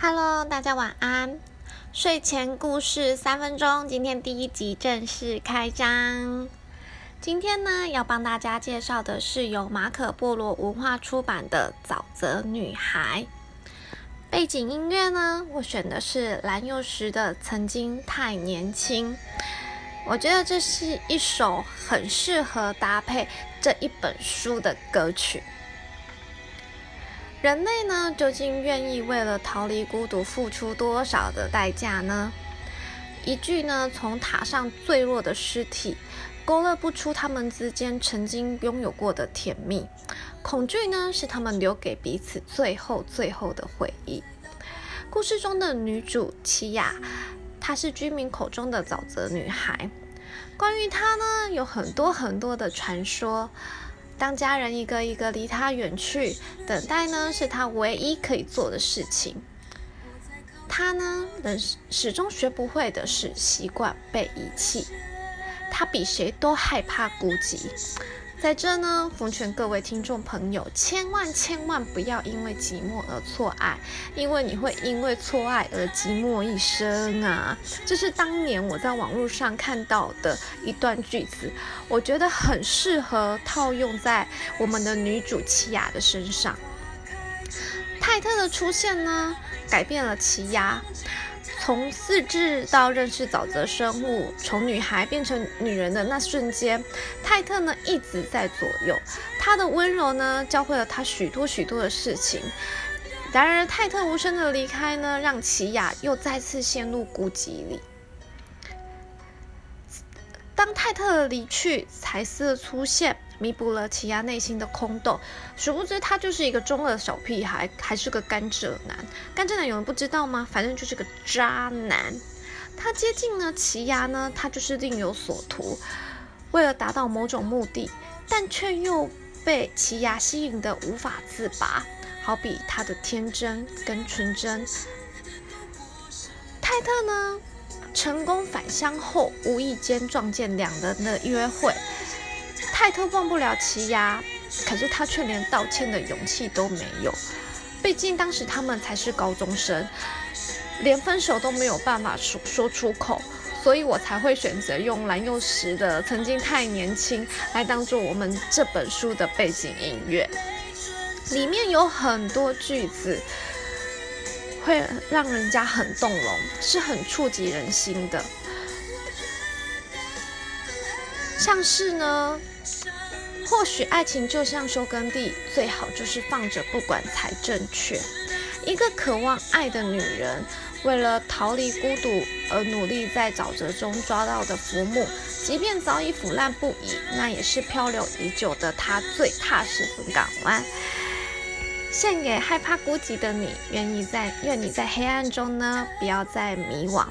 Hello，大家晚安。睡前故事三分钟，今天第一集正式开张。今天呢，要帮大家介绍的是由马可波罗文化出版的《沼泽女孩》。背景音乐呢，我选的是蓝又时的《曾经太年轻》。我觉得这是一首很适合搭配这一本书的歌曲。人类呢，究竟愿意为了逃离孤独付出多少的代价呢？一具呢从塔上坠落的尸体，勾勒不出他们之间曾经拥有过的甜蜜。恐惧呢，是他们留给彼此最后最后的回忆。故事中的女主奇亚，她是居民口中的沼泽女孩。关于她呢，有很多很多的传说。当家人一个一个离他远去，等待呢是他唯一可以做的事情。他呢，能始终学不会的是习惯被遗弃。他比谁都害怕孤寂。在这呢，奉劝各位听众朋友，千万千万不要因为寂寞而错爱，因为你会因为错爱而寂寞一生啊！这是当年我在网络上看到的一段句子，我觉得很适合套用在我们的女主奇亚的身上。泰特的出现呢，改变了奇亚。从四肢到认识沼泽生物，从女孩变成女人的那瞬间，泰特呢一直在左右。他的温柔呢，教会了他许多许多的事情。然而，泰特无声的离开呢，让奇亚又再次陷入孤寂里。当泰特的离去，才思的出现。弥补了奇亚内心的空洞，殊不知他就是一个中二小屁孩，还是个甘蔗男。甘蔗男有人不知道吗？反正就是个渣男。他接近了奇亚呢，他就是另有所图，为了达到某种目的，但却又被奇亚吸引的无法自拔。好比他的天真跟纯真。泰特呢，成功返乡后，无意间撞见两人的约会。泰特忘不了奇亚，可是他却连道歉的勇气都没有。毕竟当时他们才是高中生，连分手都没有办法说说出口，所以我才会选择用蓝又时的《曾经太年轻》来当做我们这本书的背景音乐。里面有很多句子会让人家很动容，是很触及人心的，像是呢。或许爱情就像收耕地，最好就是放着不管才正确。一个渴望爱的女人，为了逃离孤独而努力在沼泽中抓到的浮木，即便早已腐烂不已，那也是漂流已久的她最踏实的港湾。献给害怕孤寂的你，愿意在愿你在黑暗中呢，不要再迷惘。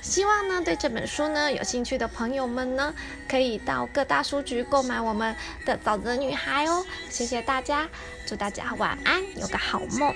希望呢，对这本书呢有兴趣的朋友们呢，可以到各大书局购买我们的《沼泽女孩》哦。谢谢大家，祝大家晚安，有个好梦。